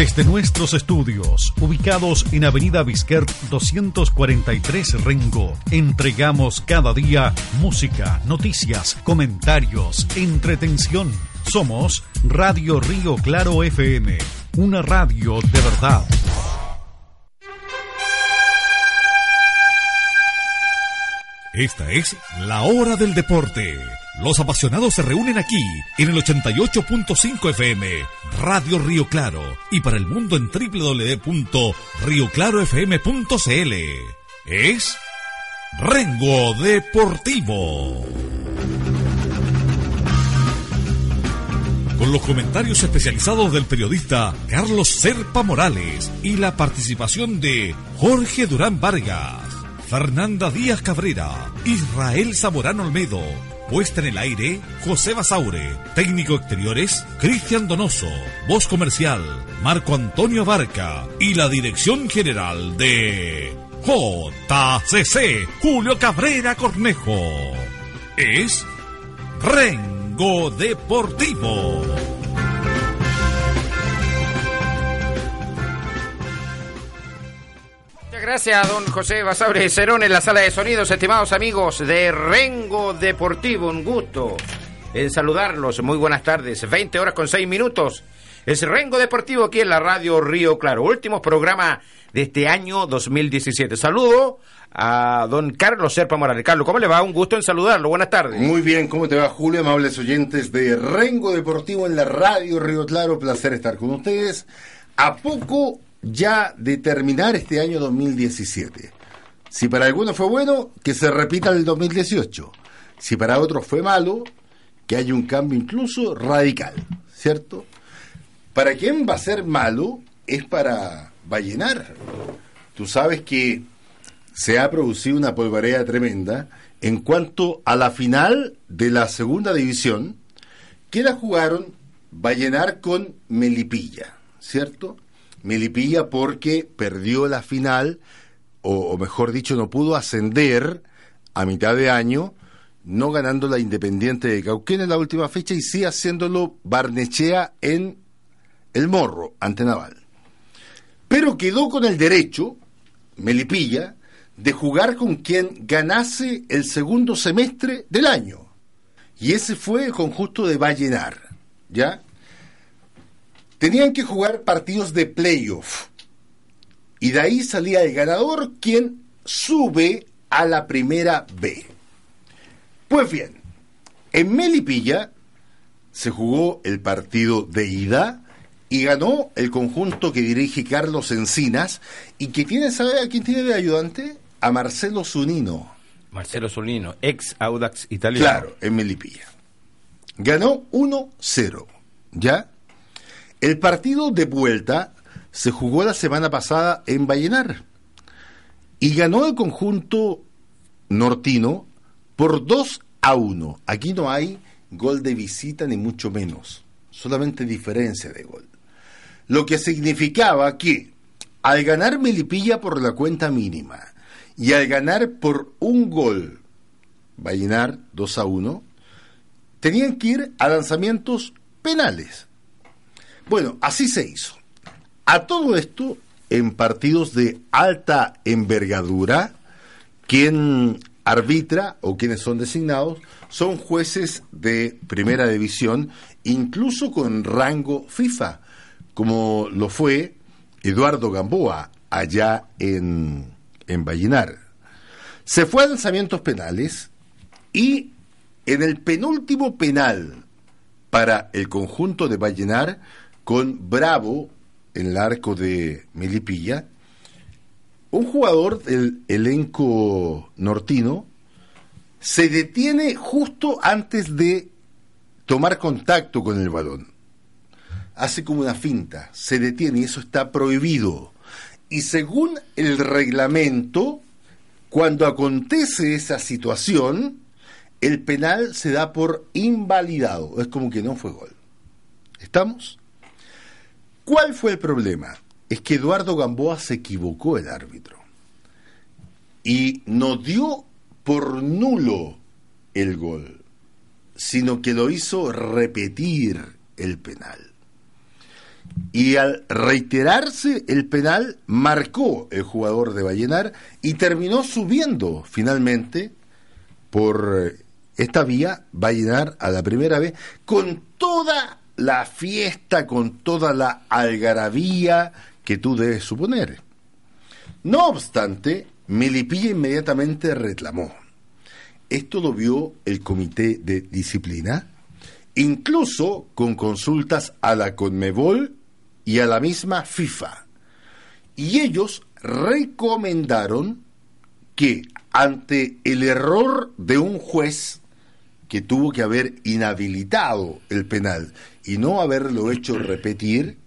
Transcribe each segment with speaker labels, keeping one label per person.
Speaker 1: Desde nuestros estudios, ubicados en Avenida Bisquert 243 Rengo, entregamos cada día música, noticias, comentarios, entretención. Somos Radio Río Claro FM, una radio de verdad. Esta es la hora del deporte. Los apasionados se reúnen aquí en el 88.5 FM, Radio Río Claro, y para el mundo en www.rioclarofm.cl. Es Rengo Deportivo. Con los comentarios especializados del periodista Carlos Serpa Morales y la participación de Jorge Durán Vargas. Fernanda Díaz Cabrera, Israel Zamorano Olmedo, puesta en el aire José Basaure, técnico exteriores Cristian Donoso, voz comercial Marco Antonio Barca y la dirección general de JCC Julio Cabrera Cornejo. Es Rengo Deportivo.
Speaker 2: Gracias, don José Basabre Cerón en la sala de sonidos, estimados amigos de Rengo Deportivo. Un gusto en saludarlos. Muy buenas tardes. 20 horas con 6 minutos. Es Rengo Deportivo aquí en la radio Río Claro. Último programa de este año 2017. Saludo a don Carlos Serpa Morales. Carlos, ¿cómo le va? Un gusto en saludarlo. Buenas tardes.
Speaker 3: Muy bien, ¿cómo te va, Julio? Amables oyentes de Rengo Deportivo en la radio Río Claro. Placer estar con ustedes. A poco ya de terminar este año 2017. Si para algunos fue bueno, que se repita el 2018. Si para otros fue malo, que haya un cambio incluso radical, ¿cierto? Para quién va a ser malo es para Vallenar. Tú sabes que se ha producido una polvareda tremenda en cuanto a la final de la segunda división, que la jugaron Vallenar con Melipilla, ¿cierto? Melipilla porque perdió la final, o, mejor dicho, no pudo ascender a mitad de año, no ganando la Independiente de Cauquén en la última fecha y sí haciéndolo Barnechea en el Morro, ante Naval. Pero quedó con el derecho, Melipilla, de jugar con quien ganase el segundo semestre del año. Y ese fue el conjunto de Vallenar, ¿ya? Tenían que jugar partidos de playoff. Y de ahí salía el ganador, quien sube a la primera B. Pues bien, en Melipilla se jugó el partido de ida y ganó el conjunto que dirige Carlos Encinas y que tiene, ¿sabe a quién tiene de ayudante? A Marcelo Zunino.
Speaker 2: Marcelo Zunino, ex Audax italiano.
Speaker 3: Claro, en Melipilla. Ganó 1-0, ¿ya? El partido de vuelta se jugó la semana pasada en Vallenar y ganó el conjunto nortino por 2 a 1. Aquí no hay gol de visita ni mucho menos, solamente diferencia de gol. Lo que significaba que al ganar Melipilla por la cuenta mínima y al ganar por un gol Vallenar 2 a 1, tenían que ir a lanzamientos penales. Bueno, así se hizo. A todo esto, en partidos de alta envergadura, quien arbitra o quienes son designados son jueces de primera división, incluso con rango FIFA, como lo fue Eduardo Gamboa allá en, en Vallenar. Se fue a lanzamientos penales y en el penúltimo penal para el conjunto de Vallenar con Bravo en el arco de Melipilla, un jugador del elenco nortino se detiene justo antes de tomar contacto con el balón. Hace como una finta, se detiene y eso está prohibido. Y según el reglamento, cuando acontece esa situación, el penal se da por invalidado. Es como que no fue gol. ¿Estamos? ¿Cuál fue el problema? Es que Eduardo Gamboa se equivocó el árbitro y no dio por nulo el gol, sino que lo hizo repetir el penal. Y al reiterarse el penal, marcó el jugador de Vallenar y terminó subiendo finalmente por esta vía Vallenar a la primera vez con toda la fiesta, con toda la algarabía que tú debes suponer. No obstante, Melipilla inmediatamente reclamó. Esto lo vio el comité de disciplina, incluso con consultas a la Conmebol y a la misma FIFA. Y ellos recomendaron que ante el error de un juez que tuvo que haber inhabilitado el penal y no haberlo hecho repetir,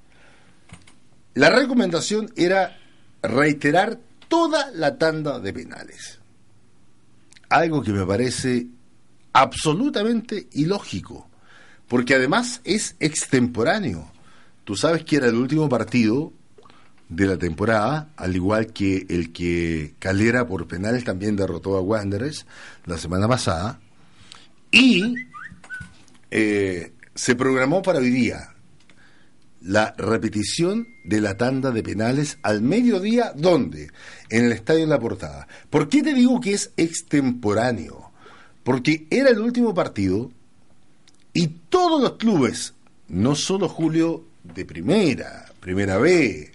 Speaker 3: la recomendación era reiterar toda la tanda de penales. Algo que me parece absolutamente ilógico, porque además es extemporáneo. Tú sabes que era el último partido de la temporada, al igual que el que Calera por penales también derrotó a Wanderers la semana pasada, y eh, se programó para hoy día la repetición de la tanda de penales al mediodía, ¿dónde? En el Estadio en la Portada. ¿Por qué te digo que es extemporáneo? Porque era el último partido y todos los clubes, no solo Julio de primera, primera B,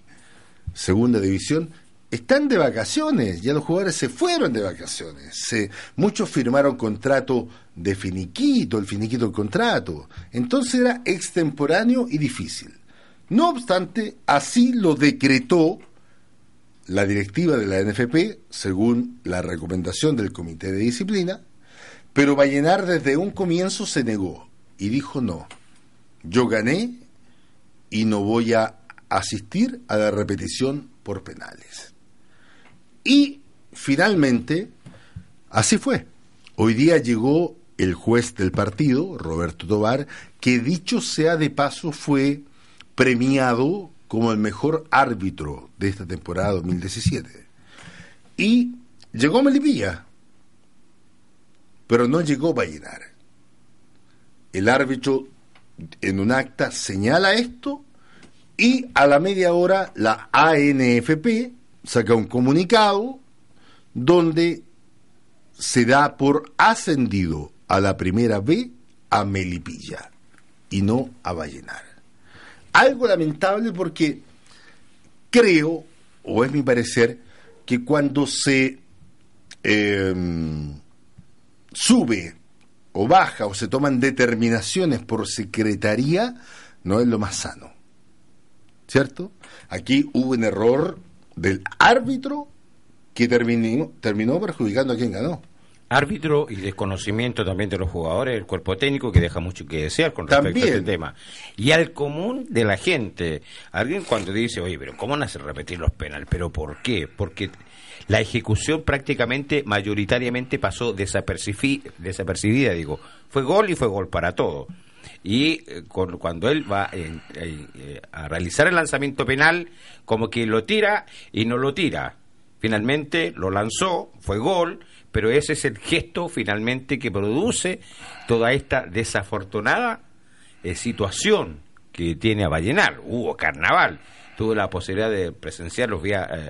Speaker 3: segunda división, están de vacaciones, ya los jugadores se fueron de vacaciones, se, muchos firmaron contrato de finiquito, el finiquito del contrato, entonces era extemporáneo y difícil. No obstante, así lo decretó la directiva de la NFP, según la recomendación del Comité de Disciplina, pero Vallenar desde un comienzo se negó y dijo no, yo gané y no voy a asistir a la repetición por penales. Y finalmente, así fue. Hoy día llegó el juez del partido, Roberto Tobar, que dicho sea de paso fue premiado como el mejor árbitro de esta temporada 2017. Y llegó Melipilla, pero no llegó Vallenar. El árbitro en un acta señala esto y a la media hora la ANFP saca un comunicado donde se da por ascendido a la primera B a Melipilla y no a Vallenar. Algo lamentable porque creo, o es mi parecer, que cuando se em, sube o baja o se toman determinaciones por secretaría, no es lo más sano. ¿Cierto? Aquí hubo un error del árbitro que terminó, terminó perjudicando a quien ganó.
Speaker 2: Árbitro y desconocimiento también de los jugadores, el cuerpo técnico que deja mucho que desear con respecto a este tema. Y al común de la gente. Alguien cuando dice, oye, pero ¿cómo nace repetir los penales? ¿Pero por qué? Porque la ejecución prácticamente, mayoritariamente pasó desapercibida, digo. Fue gol y fue gol para todo. Y eh, cuando él va eh, a realizar el lanzamiento penal, como que lo tira y no lo tira. Finalmente lo lanzó, fue gol, pero ese es el gesto finalmente que produce toda esta desafortunada eh, situación que tiene a Vallenar. Hubo carnaval, tuvo la posibilidad de presenciar los,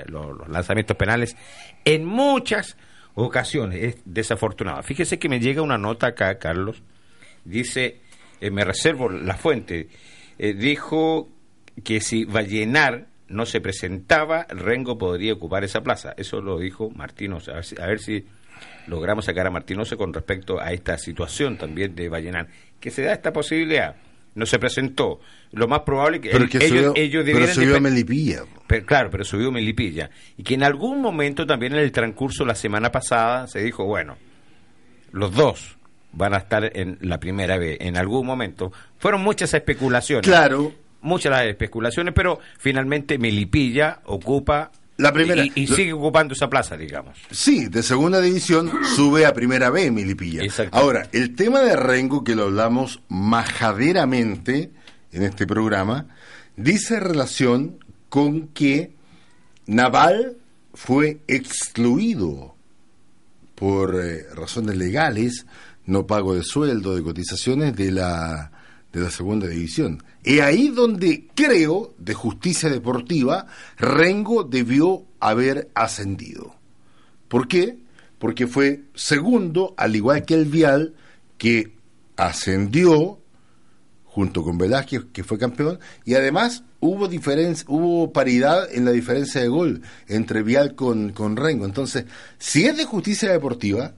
Speaker 2: los lanzamientos penales en muchas ocasiones. Es desafortunado. Fíjese que me llega una nota acá, Carlos. Dice eh, me reservo la fuente, eh, dijo que si Vallenar no se presentaba, Rengo podría ocupar esa plaza. Eso lo dijo Martínez. A ver, si, logramos sacar a Martínez con respecto a esta situación también de Vallenar. Que se da esta posibilidad. No se presentó. Lo más probable que,
Speaker 3: que ellos,
Speaker 2: ellos
Speaker 3: Pero subió Melipilla.
Speaker 2: claro, pero subió Melipilla. Y que en algún momento también en el transcurso la semana pasada se dijo, bueno, los dos, van a estar en la primera vez en algún momento. Fueron muchas especulaciones.
Speaker 3: Claro.
Speaker 2: Muchas las especulaciones, pero finalmente Melipilla ocupa
Speaker 3: La primera.
Speaker 2: Y, y
Speaker 3: lo-
Speaker 2: sigue ocupando esa plaza, digamos.
Speaker 3: Sí, de segunda división sube a primera B Milipilla.
Speaker 2: Exacto.
Speaker 3: Ahora, el tema de Rengo, que lo hablamos majaderamente en este programa, dice relación con que Naval fue excluido por eh, razones legales, no pago de sueldo, de cotizaciones de la de la segunda división. Es ahí donde creo, de justicia deportiva, Rengo debió haber ascendido. ¿Por qué? Porque fue segundo, al igual que el Vial, que ascendió junto con Velázquez, que fue campeón, y además hubo hubo paridad en la diferencia de gol entre Vial con, con Rengo. Entonces, si es de justicia deportiva,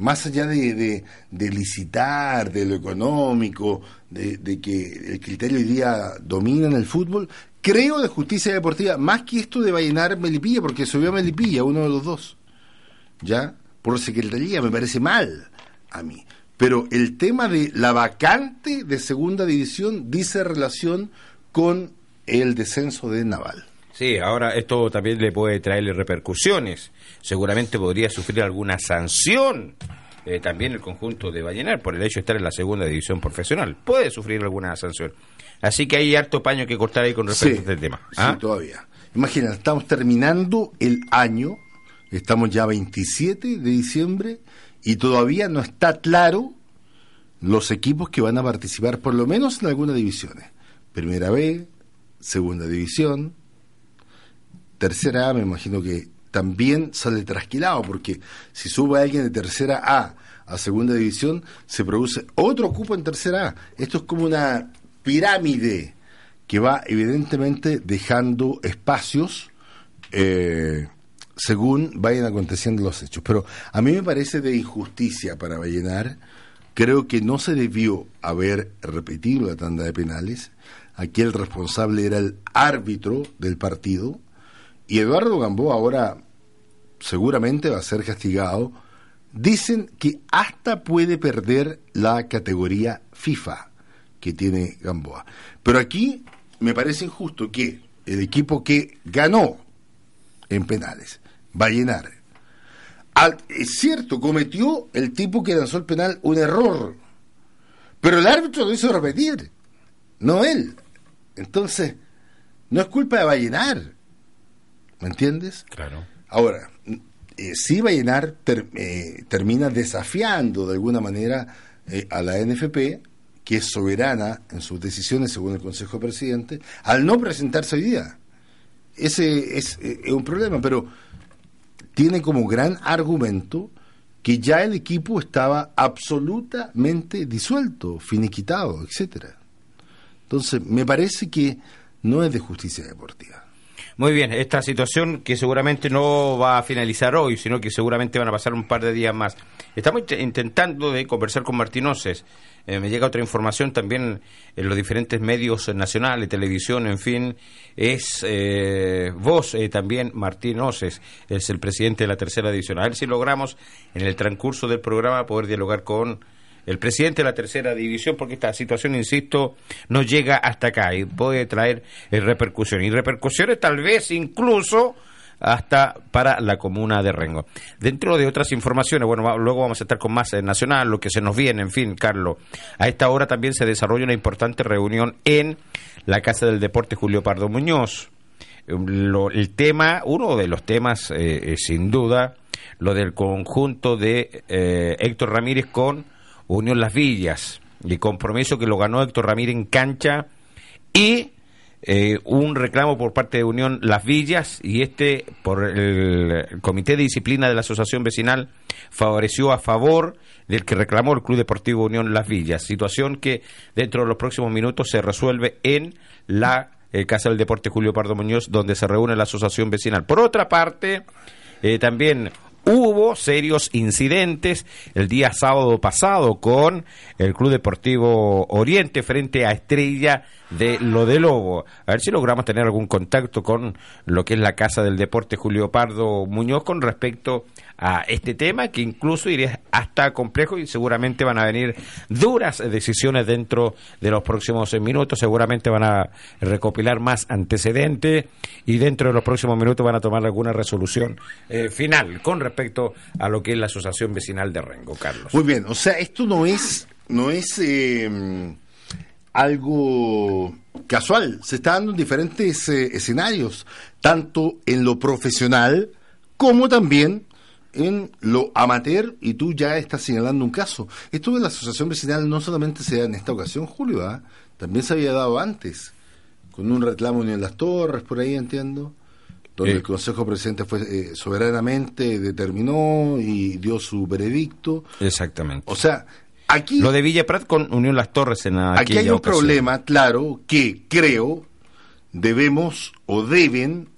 Speaker 3: más allá de, de- licitar, de lo económico, de, de que el criterio hoy día domina en el fútbol, creo de justicia deportiva, más que esto de Vallenar Melipilla, porque subió a Melipilla, uno de los dos, ¿ya? Por secretaría, me parece mal a mí. Pero el tema de la vacante de segunda división dice relación con el descenso de Naval.
Speaker 2: Sí, ahora esto también le puede traerle repercusiones. Seguramente podría sufrir alguna sanción eh, también el conjunto de Vallenar por el hecho de estar en la segunda división profesional. Puede sufrir alguna sanción. Así que hay harto paño que cortar ahí con respecto a este tema. ¿ah?
Speaker 3: Sí, todavía. Imagina, estamos terminando el año, estamos ya 27 de diciembre y todavía no está claro los equipos que van a participar por lo menos en algunas divisiones. Primera B, segunda división, tercera A, me imagino que también sale trasquilado, porque si sube alguien de tercera A a segunda división, se produce otro cupo en tercera A. Esto es como una pirámide que va evidentemente dejando espacios eh, según vayan aconteciendo los hechos. Pero a mí me parece de injusticia para Vallenar. Creo que no se debió haber repetido la tanda de penales. Aquí el responsable era el árbitro del partido. Y Eduardo Gamboa ahora seguramente va a ser castigado. Dicen que hasta puede perder la categoría FIFA que tiene Gamboa. Pero aquí me parece injusto que el equipo que ganó en penales, Vallenar, al- es cierto, cometió el tipo que lanzó el penal un error, pero el árbitro lo hizo repetir, no él. Entonces, no es culpa de Vallenar, ¿me entiendes?
Speaker 2: Claro.
Speaker 3: Ahora, eh, sí Vallenar ter- eh, termina desafiando de alguna manera eh, a la NFP, que es soberana en sus decisiones según el Consejo de Presidente, al no presentarse hoy día. Ese es, eh, es un problema, pero tiene como gran argumento que ya el equipo estaba absolutamente disuelto, finiquitado, etcétera. Entonces, me parece que no es de justicia deportiva.
Speaker 2: Muy bien, esta situación que seguramente no va a finalizar hoy, sino que seguramente van a pasar un par de días más. Estamos int- intentando de conversar con Martinoces. Eh, me llega otra información también en los diferentes medios nacionales, televisión, en fin. Es eh, vos eh, también, Martín Oces, es el presidente de la tercera división. A ver si logramos en el transcurso del programa poder dialogar con el presidente de la tercera división, porque esta situación, insisto, no llega hasta acá y puede traer eh, repercusiones. Y repercusiones tal vez incluso hasta para la comuna de Rengo. Dentro de otras informaciones, bueno, luego vamos a estar con más eh, nacional, lo que se nos viene, en fin, Carlos. A esta hora también se desarrolla una importante reunión en la Casa del Deporte Julio Pardo Muñoz. Lo- el tema, uno de los temas, eh, eh, sin duda, lo del conjunto de Héctor Ramírez con Unión Las Villas, el compromiso que lo ganó Héctor Ramírez en cancha y eh, un reclamo por parte de Unión Las Villas y este por el, Comité de Disciplina de la Asociación Vecinal favoreció a favor del que reclamó el Club Deportivo Unión Las Villas, situación que dentro de los próximos minutos se resuelve en la eh, Casa del Deporte Julio Pardo Muñoz, donde se reúne la Asociación Vecinal. Por otra parte, eh, también hubo serios incidentes el día sábado pasado con el Club Deportivo Oriente frente a Estrella de lo de Lobo. A ver si logramos tener algún contacto con lo que es la Casa del Deporte Julio Pardo Muñoz con respecto a este tema, que incluso iría hasta complejo y seguramente van a venir duras decisiones dentro de los próximos minutos. Seguramente van a recopilar más antecedentes y dentro de los próximos minutos van a tomar alguna resolución eh, final con respecto a lo que es la Asociación Vecinal de Rengo, Carlos.
Speaker 3: Muy bien, o sea, esto no es, no es eh, algo casual, se está dando en diferentes eh, escenarios, tanto en lo profesional como también en lo amateur, y tú ya estás señalando un caso. Esto de la asociación vecinal no solamente se da en esta ocasión, Julio, ¿ah? también se había dado antes, con un reclamo en Las Torres, por ahí entiendo, donde
Speaker 2: Eh.
Speaker 3: el Consejo Presidente fue eh, soberanamente determinó y dio su veredicto.
Speaker 2: Exactamente.
Speaker 3: O sea, aquí...
Speaker 2: Lo de Villa Prat con Unión Las Torres en
Speaker 3: Aquí
Speaker 2: aquella
Speaker 3: hay un
Speaker 2: ocasión.
Speaker 3: problema, claro, que creo debemos o deben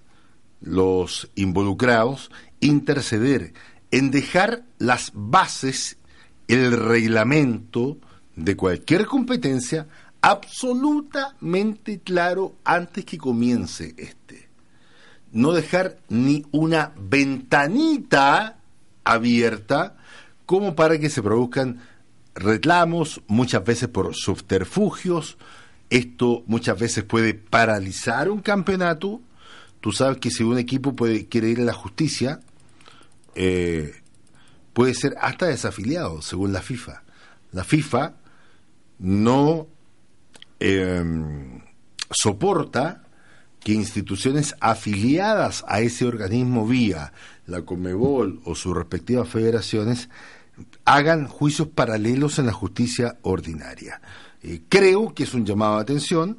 Speaker 3: los involucrados interceder en dejar las bases, el reglamento de cualquier competencia absolutamente claro antes que comience este. No dejar ni una ventanita abierta como para que se produzcan reclamos, muchas veces por subterfugios. Esto muchas veces puede paralizar un campeonato. Tú sabes que si un equipo puede, quiere ir a la justicia, eh, puede ser hasta desafiliado, según la FIFA. La FIFA no eh, soporta que instituciones afiliadas a ese organismo vía la Conmebol o sus respectivas federaciones hagan juicios paralelos en la justicia ordinaria. Eh, creo que es un llamado de atención.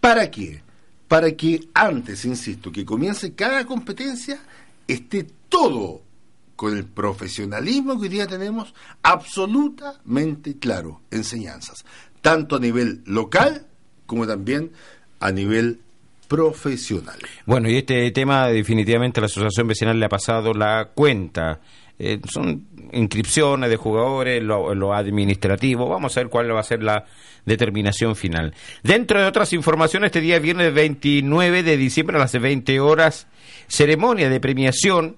Speaker 3: ¿Para qué? Para que antes, insisto, que comience cada competencia, esté todo con el profesionalismo que hoy día tenemos absolutamente claro, enseñanzas, tanto a nivel local como también a nivel profesional.
Speaker 2: Bueno, y este tema definitivamente la Asociación Vecinal le ha pasado la cuenta. Eh, son inscripciones de jugadores, lo, lo administrativo. Vamos a ver cuál va a ser la determinación final. Dentro de otras informaciones, este día viernes 29 de diciembre a las 20 horas, ceremonia de premiación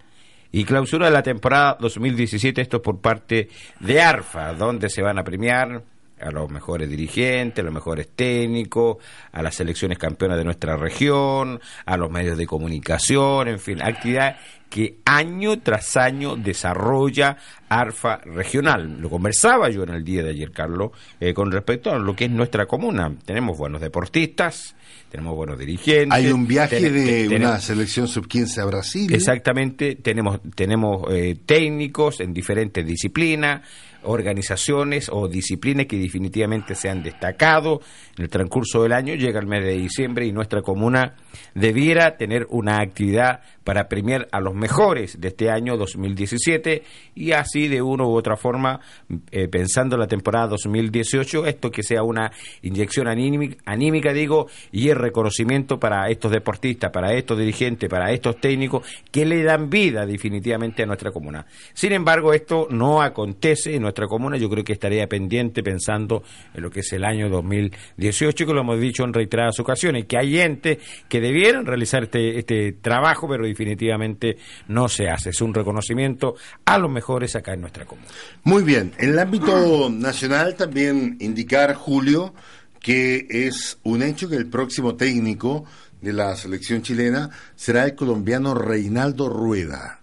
Speaker 2: y clausura de la temporada 2017, esto por parte de ARFA, donde se van a premiar a los mejores dirigentes, a los mejores técnicos, a las selecciones campeonas de nuestra región, a los medios de comunicación, en fin, actividad que año tras año desarrolla ARFA regional. Lo conversaba yo en el día de ayer, Carlos, eh, con respecto a lo que es nuestra comuna. Tenemos buenos deportistas, tenemos buenos dirigentes.
Speaker 3: Hay un viaje
Speaker 2: ten-
Speaker 3: de
Speaker 2: ten-
Speaker 3: una selección sub-15 a Brasil.
Speaker 2: Exactamente, tenemos, tenemos eh, técnicos en diferentes disciplinas, organizaciones o disciplinas que definitivamente se han destacado en el transcurso del año. Llega el mes de diciembre y nuestra comuna debiera tener una actividad para premiar a los mejores de este año 2017 y así de una u otra forma, eh, pensando en la temporada 2018, esto que sea una inyección anímica, digo, y el reconocimiento para estos deportistas, para estos dirigentes, para estos técnicos que le dan vida definitivamente a nuestra comuna. Sin embargo, esto no acontece en nuestra comuna, yo creo que estaría pendiente pensando en lo que es el año 2018, que lo hemos dicho en reiteradas ocasiones, que hay gente que debieran realizar este, este trabajo, pero definitivamente no se hace. Es un reconocimiento a los mejores acá en nuestra comuna.
Speaker 3: Muy bien, en el ámbito nacional también indicar, Julio, que es un hecho que el próximo técnico de la selección chilena será el colombiano Reinaldo Rueda,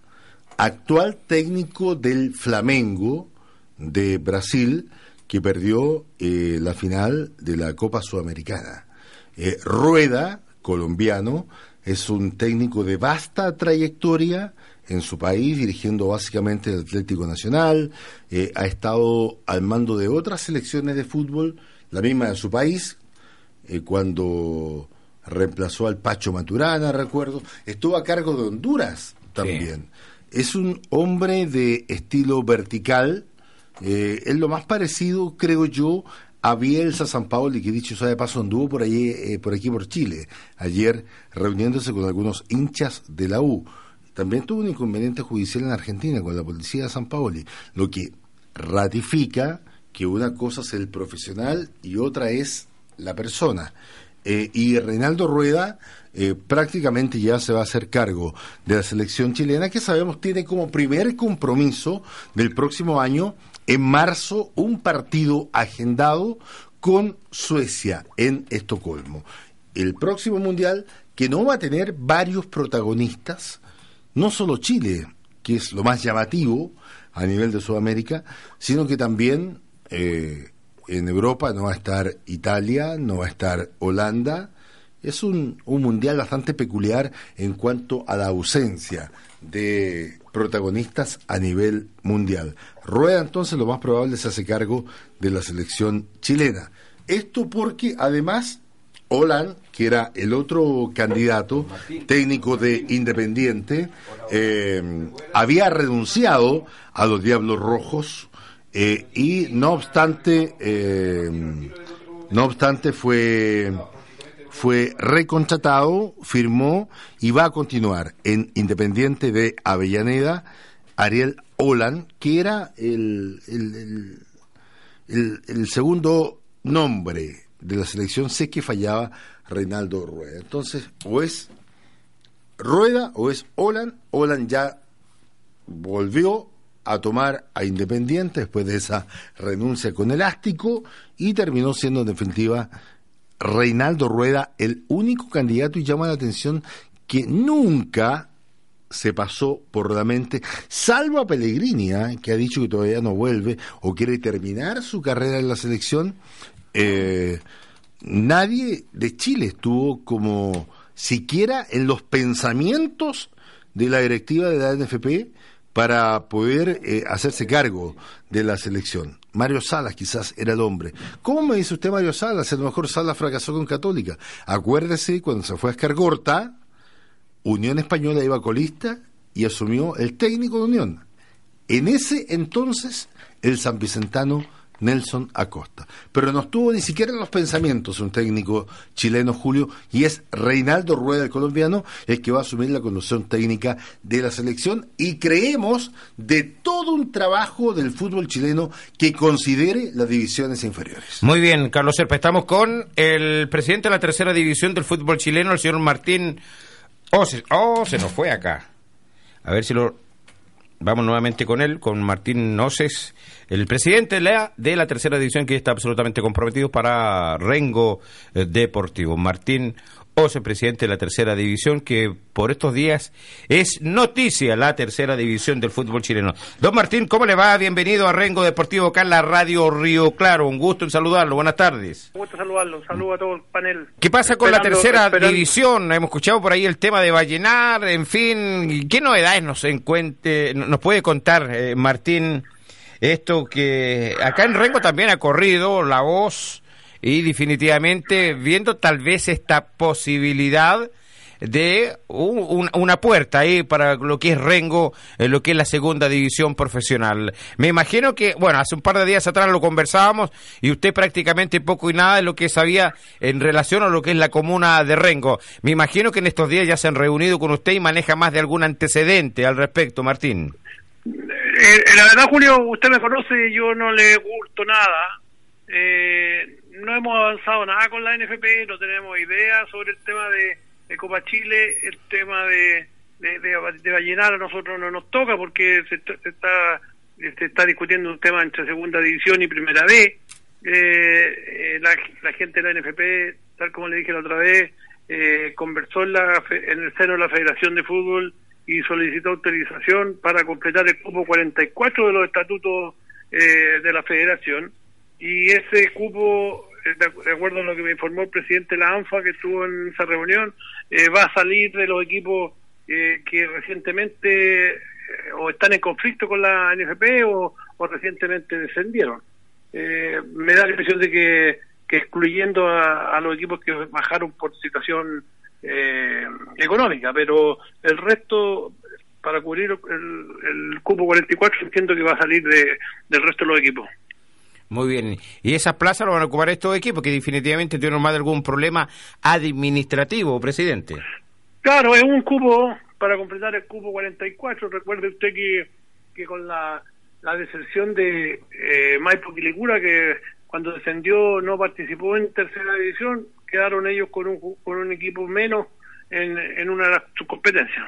Speaker 3: actual técnico del Flamengo de Brasil, que perdió eh, la final de la Copa Sudamericana. Eh, Rueda, colombiano, es un técnico de vasta trayectoria en su país, dirigiendo básicamente el Atlético Nacional, eh, ha estado al mando de otras selecciones de fútbol, la misma de su país, eh, cuando reemplazó al Pacho Maturana, recuerdo, estuvo a cargo de Honduras también. Es un hombre de estilo vertical, eh, es lo más parecido, creo yo, a Bielsa San Paoli, que dicho sea de paso anduvo por allí, eh, por aquí por Chile, ayer reuniéndose con algunos hinchas de la U. También tuvo un inconveniente judicial en Argentina con la policía de San Paoli, lo que ratifica que una cosa es el profesional y otra es la persona. eh, y Reinaldo Rueda eh, prácticamente ya se va a hacer cargo de la selección chilena, que sabemos tiene como primer compromiso del próximo año, en marzo, un partido agendado con Suecia en Estocolmo. El próximo mundial que no va a tener varios protagonistas, no solo Chile, que es lo más llamativo a nivel de Sudamérica, sino que también eh, en Europa no va a estar Italia, no va a estar Holanda. Es un, un mundial bastante peculiar en cuanto a la ausencia de protagonistas a nivel mundial. Rueda entonces lo más probable se hace cargo de la selección chilena. Esto porque además Olan, que era el otro candidato técnico de Independiente, eh, había renunciado a los Diablos Rojos eh, y no obstante, eh, no obstante fue fue recontratado, firmó y va a continuar en Independiente de Avellaneda, Ariel Olan, que era el, el, el, el segundo nombre de la selección, sé que fallaba Reinaldo Rueda. Entonces, o es Rueda o es Olan. Olan ya volvió a tomar a Independiente después de esa renuncia con Elástico y terminó siendo en definitiva Reinaldo Rueda el único candidato y llama la atención que nunca se pasó por la mente, salvo a Pellegrini, ¿eh? que ha dicho que todavía no vuelve o quiere terminar su carrera en la selección, eh, nadie de Chile estuvo como siquiera en los pensamientos de la directiva de la NFP para poder eh, hacerse cargo de la selección. Mario Salas quizás era el hombre. ¿Cómo me dice usted Mario Salas? A lo mejor Salas fracasó con Católica. Acuérdese cuando se fue a Escargorta, Unión Española iba colista y asumió el técnico de Unión. En ese entonces, el San Vicentano Nelson Acosta. Pero no estuvo ni siquiera en los pensamientos un técnico chileno, Julio, y es Reinaldo Rueda, el colombiano, el que va a asumir la conducción técnica de la selección y creemos de todo un trabajo del fútbol chileno que considere las divisiones inferiores.
Speaker 2: Muy bien, Carlos Serpa, estamos con el presidente de la tercera división del fútbol chileno, el señor Martín. Oh, se, oh, se nos fue acá. A ver si lo Vamos nuevamente con él, con Martín Noces, el presidente de la, de la tercera división que está absolutamente comprometido para Rengo eh, Deportivo. Martín Ose, presidente de la tercera división, que por estos días es noticia la tercera división del fútbol chileno. Don Martín, ¿cómo le va? Bienvenido a Rengo Deportivo acá en la radio Río Claro. Un gusto en saludarlo. Buenas tardes.
Speaker 4: Un gusto saludarlo. Un saludo a todo el panel.
Speaker 2: ¿Qué pasa con la tercera división? Hemos escuchado por ahí el tema de Vallenar, en fin. ¿Qué novedades nos, encuentre, nos puede contar, eh, Martín? Esto que acá en Rengo también ha corrido la voz y definitivamente viendo tal vez esta posibilidad de una puerta ahí para lo que es Rengo, en lo que es la segunda división profesional. Me imagino que, bueno, hace un par de días atrás lo conversábamos y usted prácticamente poco y nada de lo que sabía en relación a lo que es la comuna de Rengo. Me imagino que en estos días ya se han reunido con usted y maneja más de algún antecedente al respecto, Martín.
Speaker 4: Eh, la verdad, Julio, usted me conoce, yo no le gusto nada. Eh, no hemos avanzado nada con la NFP, no tenemos idea sobre el tema de, Copa Chile, el tema de, de, de, a nosotros no nos toca porque se, está se está discutiendo un tema entre segunda división y primera B. Eh, eh, la, gente de la NFP, tal como le dije la otra vez, eh, conversó en, la, en el seno de la Federación de Fútbol y solicitó autorización para completar el cupo 44 de los estatutos de la Federación y ese cupo eh, de acuerdo a lo que me informó el presidente de la ANFA que estuvo en esa reunión, eh, va a salir de los equipos eh, que recientemente o están en conflicto con la NFP o, recientemente descendieron. me da la impresión de que, excluyendo a, los equipos que bajaron por situación económica, pero el resto para cubrir el, el cupo 44 entiendo que va a salir de, del resto de los equipos.
Speaker 2: Muy bien. ¿Y esas plazas lo van a ocupar estos equipos que definitivamente tienen más de algún problema administrativo, presidente?
Speaker 4: Claro, es un cupo para completar el cupo 44. Recuerde usted que, que con la, la deserción de eh, Maipo Quilicura, que cuando descendió no participó en tercera división, quedaron ellos con un, con un equipo menos en, en una de sus competencias.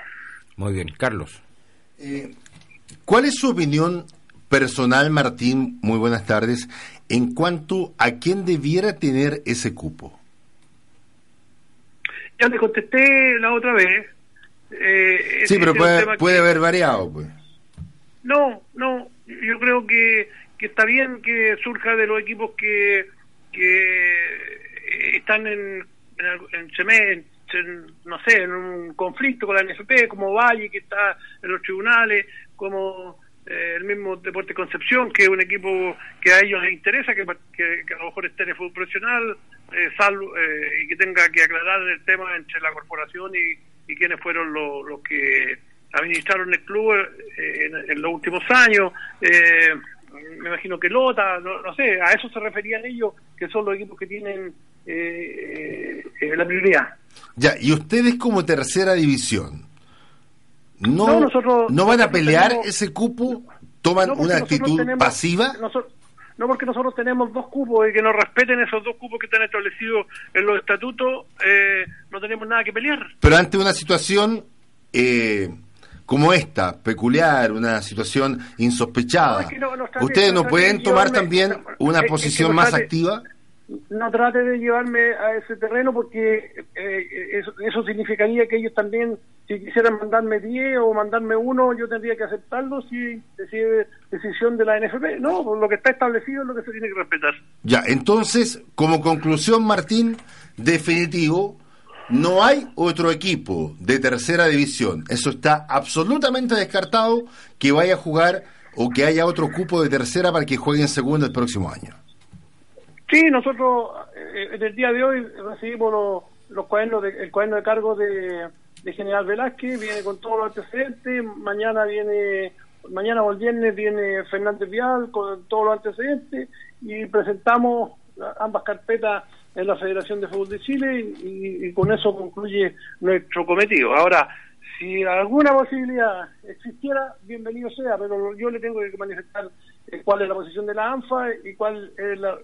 Speaker 2: Muy bien, Carlos.
Speaker 3: Eh, ¿Cuál es su opinión personal, Martín? Muy buenas tardes. En cuanto a quién debiera tener ese cupo.
Speaker 4: Ya le contesté la otra vez. Eh,
Speaker 3: sí, pero puede, puede
Speaker 4: que-
Speaker 3: haber variado, pues.
Speaker 4: No, no, yo creo que, que está bien que surja de los equipos que, que están en, en, en en, no sé, en un conflicto con la NFP, como Valle, que está en los tribunales, como eh, el mismo Deporte Concepción, que es un equipo que a ellos les interesa, que, que, a lo mejor esté en el fútbol profesional, eh, salvo, eh, y que tenga que aclarar el tema entre la corporación y, y quiénes fueron los, los que administraron el club eh, en, en los últimos años. Eh, me imagino que Lota, no, no sé, a eso se referían ellos, que son los equipos que tienen eh, eh, la prioridad.
Speaker 3: Ya, y ustedes como tercera división, ¿no,
Speaker 4: No, nosotros-
Speaker 3: ¿no van a pelear
Speaker 4: tenemos-
Speaker 3: ese cupo? ¿Toman
Speaker 4: No,
Speaker 3: una actitud
Speaker 4: tenemos-
Speaker 3: pasiva?
Speaker 4: nosotros- no, porque nosotros tenemos dos cupos y que nos respeten esos dos cupos que están establecidos en los estatutos, eh, no tenemos nada que pelear.
Speaker 3: Pero ante una situación eh, como esta, peculiar, una situación insospechada,
Speaker 4: es que
Speaker 3: ¿ustedes no pueden
Speaker 4: de
Speaker 3: tomar también una posición más activa?
Speaker 4: No trate de llevarme a ese terreno porque eh, eso, significaría que ellos también, si quisieran mandarme 10 o mandarme uno, yo tendría que aceptarlo si decide decisión de la NFP. No, pues lo que está establecido es lo que se tiene que respetar.
Speaker 3: Ya, entonces, como conclusión, Martín, definitivo, no hay otro equipo de tercera división. Eso está absolutamente descartado que vaya a jugar o que haya otro cupo de tercera para que juegue en segunda el próximo año.
Speaker 4: Sí, nosotros eh, en el día de hoy recibimos los, los cuadernos de, el cuaderno de cargo de, General Velázquez, viene con todos los antecedentes, mañana viene, mañana o el viernes viene Fernández Vial con todos los antecedentes y presentamos ambas carpetas en la Federación de Fútbol de Chile y, y con eso concluye nuestro cometido. Ahora, si alguna posibilidad existiera, bienvenido sea, pero yo le tengo que manifestar cuál es la posición de la ANFA y cuál es la,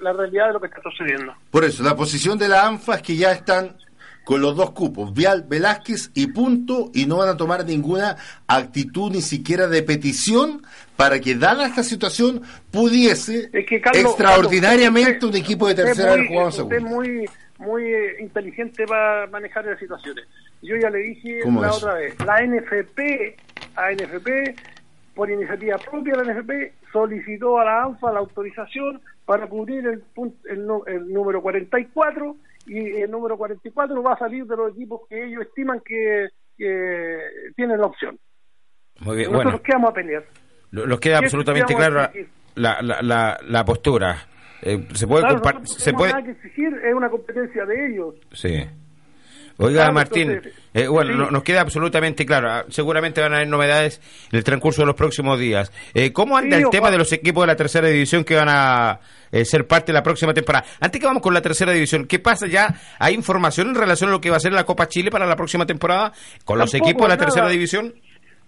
Speaker 4: la realidad de lo que está sucediendo.
Speaker 3: Por eso, la posición de la ANFA es que ya están con los dos cupos, Vial, Velázquez y punto, y no van a tomar ninguna actitud ni siquiera de petición para que, dada esta situación, pudiese
Speaker 4: Es que, Carlos,
Speaker 3: extraordinariamente
Speaker 4: Carlos,
Speaker 3: un equipo de tercera haber jugado segunda.
Speaker 4: es muy, muy eh, inteligente para manejar las situaciones. Yo ya le dije
Speaker 3: ¿Cómo
Speaker 4: la
Speaker 3: es?
Speaker 4: otra vez, la NFP, a NFP, por iniciativa propia de la NFP, solicitó a la ANFA la autorización para cubrir el, el, el número 44 y el número 44 va a salir de los equipos que ellos estiman que, que tienen la opción.
Speaker 2: Muy bien,
Speaker 4: Nosotros
Speaker 2: bueno,
Speaker 4: qué vamos a pelear.
Speaker 2: nos queda
Speaker 4: ¿qué
Speaker 2: absolutamente
Speaker 4: exigir?
Speaker 2: la, la, la, la postura. Eh, se puede
Speaker 4: Claro,
Speaker 2: se puede
Speaker 4: nada que exigir, es una competencia de ellos.
Speaker 2: Sí. Oiga,
Speaker 4: Claro,
Speaker 2: Martín,
Speaker 4: entonces,
Speaker 2: eh, bueno,
Speaker 4: sí.
Speaker 2: no- nos queda absolutamente claro. ah, Seguramente van a haber novedades en el transcurso de los próximos días. Eh, ¿Cómo anda
Speaker 4: Sí,
Speaker 2: el tema de los equipos de la tercera división que van a eh, ser parte de la próxima temporada? Antes que vamos con la tercera división, ¿qué pasa ya? ¿Hay información en relación a lo que va a ser la Copa Chile para la próxima temporada con los equipos de la
Speaker 4: nada.
Speaker 2: tercera división?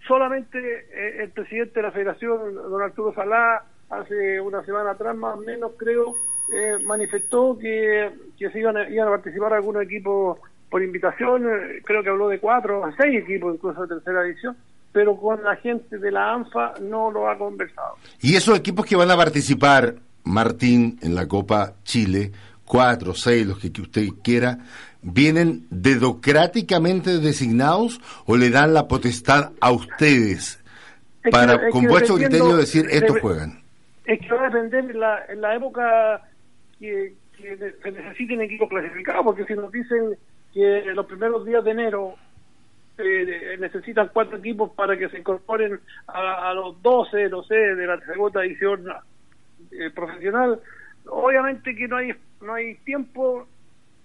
Speaker 4: solamente eh, el presidente de la federación, don Arturo Salá, hace una semana atrás más o menos creo, eh, manifestó que, que se iban a, iban a participar algunos equipos por invitación, eh, creo que habló de cuatro a seis equipos incluso de tercera división, pero con la gente de la ANFA no lo ha conversado.
Speaker 3: Y esos equipos que van a participar, Martín, en la Copa Chile, cuatro, seis, los que, que usted quiera, ¿vienen dedocráticamente designados o le dan la potestad a ustedes
Speaker 4: Es que-
Speaker 3: para, con
Speaker 4: que
Speaker 3: vuestro criterio, decir, estos juegan?
Speaker 4: Es que va a depender en la, en la época que, que se necesiten equipos clasificados, porque si nos dicen que los primeros días de enero eh, necesitan cuatro equipos para que se incorporen a, a los 12, no sé, de la segunda edición eh, profesional, obviamente que no hay no hay tiempo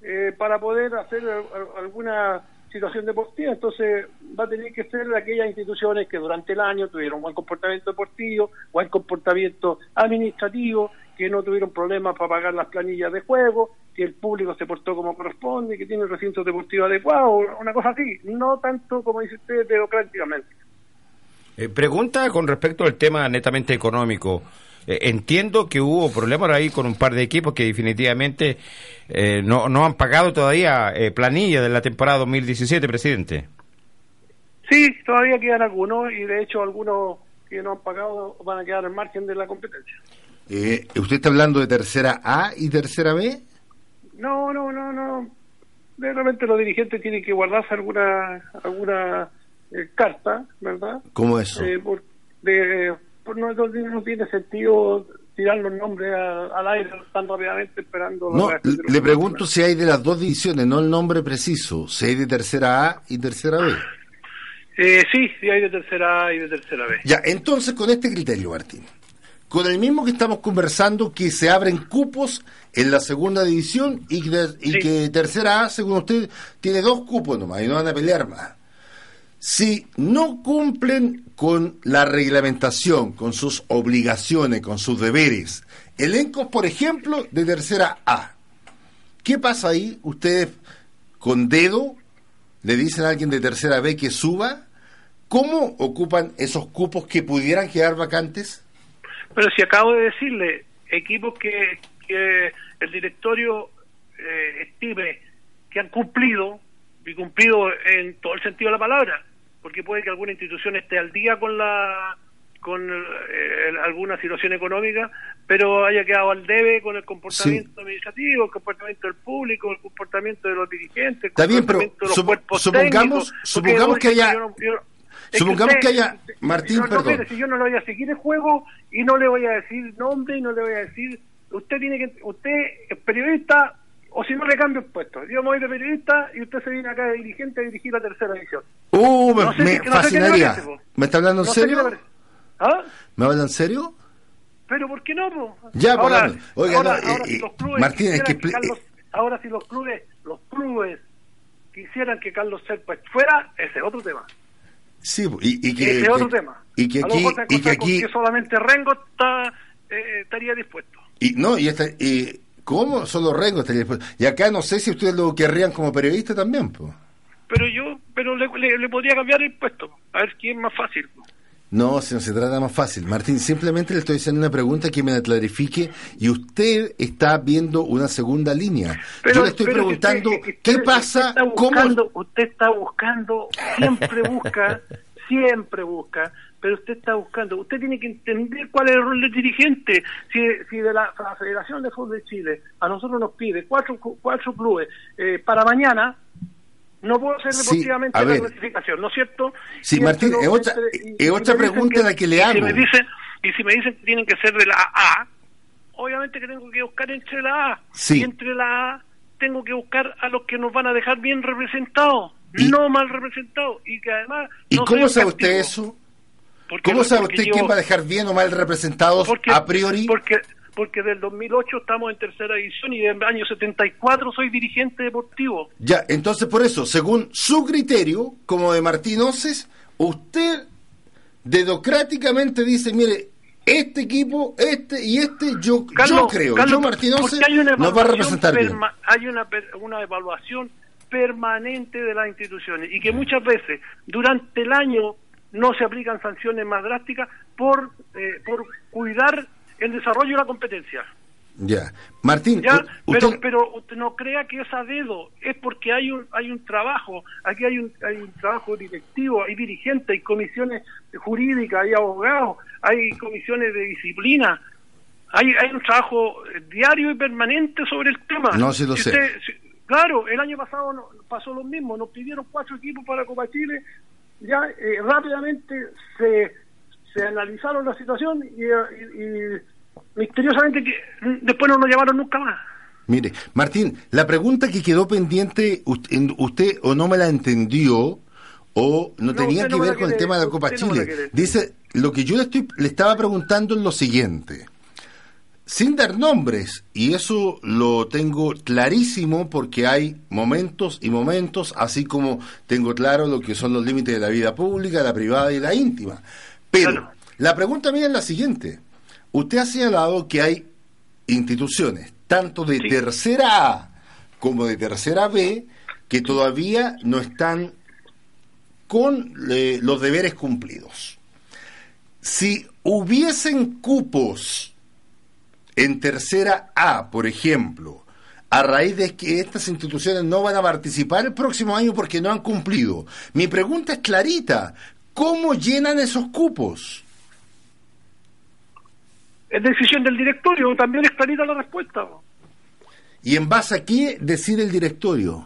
Speaker 4: eh, para poder hacer al- al- alguna situación deportiva, entonces va a tener que ser de aquellas instituciones que durante el año tuvieron buen comportamiento deportivo, buen comportamiento administrativo, que no tuvieron problemas para pagar las planillas de juego, que el público se portó como corresponde, que tiene recintos deportivos adecuados, una cosa así, no tanto como dice usted democráticamente.
Speaker 2: Eh, pregunta con respecto al tema netamente económico. Eh, entiendo que hubo problemas ahí con un par de equipos que definitivamente eh, no, no han pagado todavía eh, planilla de la temporada 2017, presidente.
Speaker 4: Sí, todavía quedan algunos y de hecho algunos que no han pagado van a quedar en margen de la competencia.
Speaker 3: Eh, ¿Usted está hablando de tercera A y tercera B?
Speaker 4: No, no, no, no. De repente los dirigentes tienen que guardarse alguna alguna eh, carta, ¿verdad?
Speaker 3: ¿Cómo eso?
Speaker 4: Eh, por, de, por no, tiene sentido tirar los nombres a- al aire tan rápidamente esperando
Speaker 3: No, le pregunto si hay de las dos divisiones, no el nombre preciso, si hay de tercera A y tercera B.
Speaker 4: Eh, sí, sí hay de tercera A y de tercera B.
Speaker 3: Ya, entonces con este criterio, Martín, con el mismo que estamos conversando, que se abren cupos en la segunda división y, que, y
Speaker 4: Sí.
Speaker 3: que tercera A, según usted, tiene dos cupos nomás y no van a pelear más. Si no cumplen con la reglamentación, con sus obligaciones, con sus deberes, elencos, por ejemplo, de tercera A, ¿qué pasa ahí? ¿Ustedes con dedo le dicen a alguien de tercera B que suba? ¿Cómo ocupan esos cupos que pudieran quedar vacantes?
Speaker 4: Pero si acabo de decirle, equipos que, que el directorio eh, estime que han cumplido, y cumplido en todo el sentido de la palabra, porque puede que alguna institución esté al día con la con eh, alguna situación económica, pero haya quedado al debe con el comportamiento administrativo, el comportamiento del público, el comportamiento de los dirigentes, el
Speaker 3: Está bien, pero
Speaker 4: comportamiento de los
Speaker 3: supo-
Speaker 4: cuerpos
Speaker 3: supongamos-
Speaker 4: técnicos,
Speaker 3: supongamos que haya-
Speaker 4: yo no- yo
Speaker 3: supongamos
Speaker 4: usted-
Speaker 3: que haya- Martín,
Speaker 4: no,
Speaker 3: perdón.
Speaker 4: si yo no le voy a seguir el juego y no le voy a decir nombre y no le voy a decir, usted tiene que, usted es periodista o si no le cambio el puesto. Yo me voy de periodista y usted se viene acá de dirigente a dirigir la tercera división.
Speaker 3: Uh, me,
Speaker 4: No sé
Speaker 3: fascinaría.
Speaker 4: parece.
Speaker 3: ¿Me está hablando en serio?
Speaker 4: ¿Ah?
Speaker 3: ¿Me habla en serio?
Speaker 4: Pero ¿por qué no? po?
Speaker 3: Ya,
Speaker 4: ahora.
Speaker 3: Oiga,
Speaker 4: ahora,
Speaker 3: no,
Speaker 4: ahora
Speaker 3: eh,
Speaker 4: si
Speaker 3: eh,
Speaker 4: los clubes
Speaker 3: Martín, es que expli-
Speaker 4: Carlos- ahora si los clubes, los clubes quisieran que Carlos Serpa fuera, ese es otro tema.
Speaker 3: Sí, y, y que,
Speaker 4: ese es otro
Speaker 3: que-
Speaker 4: tema.
Speaker 3: y que aquí, y que aquí,
Speaker 4: que solamente Rengo está, eh, estaría dispuesto.
Speaker 3: y no, y, esta, y ¿cómo? Solo Rengo estaría dispuesto. Y acá no sé si ustedes lo querrían como periodista también, pues.
Speaker 4: Pero yo, pero le, le- le podría cambiar el puesto, a ver quién es más fácil.
Speaker 3: No, si no se trata más fácil. Martín, simplemente le estoy haciendo una pregunta que me la clarifique y usted está viendo una segunda línea. Yo le estoy preguntando
Speaker 4: usted-
Speaker 3: qué
Speaker 4: usted
Speaker 3: pasa, cómo...
Speaker 4: Usted está buscando, siempre busca, siempre busca, pero usted está buscando. Usted tiene que entender cuál es el rol del dirigente. Si, si de la, la Federación de Fútbol de Chile a nosotros nos pide cuatro, cu- cuatro clubes eh, para mañana, no puedo hacer
Speaker 3: Sí,
Speaker 4: deportivamente
Speaker 3: a
Speaker 4: la clasificación, ¿no es cierto?
Speaker 3: Sí,
Speaker 4: Y
Speaker 3: Martín, es otra-
Speaker 4: y-
Speaker 3: otra pregunta la que le
Speaker 4: y
Speaker 3: hago.
Speaker 4: Si me dicen, y si me dicen que tienen que ser de la A, obviamente que tengo que buscar entre la A.
Speaker 3: Sí.
Speaker 4: Y entre la A tengo que buscar a los que nos van a dejar bien representados, no mal representados. Y que además.
Speaker 3: ¿Y
Speaker 4: no
Speaker 3: cómo sabe usted eso?
Speaker 4: Porque-
Speaker 3: ¿Cómo sabe usted
Speaker 4: yo-
Speaker 3: quién va a dejar bien o mal representados
Speaker 4: porque,
Speaker 3: a priori?
Speaker 4: Porque, porque del 2008 estamos en tercera división y del año 74 soy dirigente deportivo.
Speaker 3: Ya, entonces por eso, según su criterio, como de Martín Oces, usted dedocráticamente dice, mire, este equipo, este y este, yo, creo,
Speaker 4: Carlos,
Speaker 3: yo Martín Oces nos va a representar bien.
Speaker 4: Hay una evaluación permanente de las instituciones y que muchas veces durante el año no se aplican sanciones más drásticas por, eh, por cuidar el desarrollo de la competencia.
Speaker 3: Ya, Martín,
Speaker 4: Ya, pero, pero usted no crea que es a dedo, es porque hay un, hay un trabajo, aquí hay un, hay un trabajo directivo, hay dirigentes, hay comisiones jurídicas, hay abogados, hay comisiones de disciplina, hay, hay un trabajo eh, diario y permanente sobre el tema.
Speaker 3: No, sí lo
Speaker 4: Si
Speaker 3: sé.
Speaker 4: usted- si- claro, el año pasado no- pasó lo mismo, nos pidieron cuatro equipos para Copa Chile, ya eh, rápidamente se, se analizaron la situación y, y- y misteriosamente que después no nos llamaron nunca más.
Speaker 3: mire, Martín, la pregunta que quedó pendiente, usted, usted o no me la entendió o no,
Speaker 4: No,
Speaker 3: tenía que
Speaker 4: no
Speaker 3: ver con el tema de la Copa
Speaker 4: no
Speaker 3: Chile. Dice, lo que yo le, estoy, le estaba preguntando es lo siguiente. sin dar nombres, y eso lo tengo clarísimo porque hay momentos y momentos, así como tengo claro lo que son los límites de la vida pública, la privada y la íntima. Pero
Speaker 4: Claro.
Speaker 3: la pregunta mía es la siguiente. Usted ha señalado que hay instituciones, tanto de
Speaker 4: Sí.
Speaker 3: tercera A como de tercera B, que todavía no están con eh, los deberes cumplidos. Si hubiesen cupos en tercera A, por ejemplo, a raíz de que estas instituciones no van a participar el próximo año porque no han cumplido. Mi pregunta es clarita, ¿cómo llenan esos cupos?
Speaker 4: Es decisión del directorio, también es clarita la respuesta.
Speaker 3: ¿Y en base a qué decide el directorio?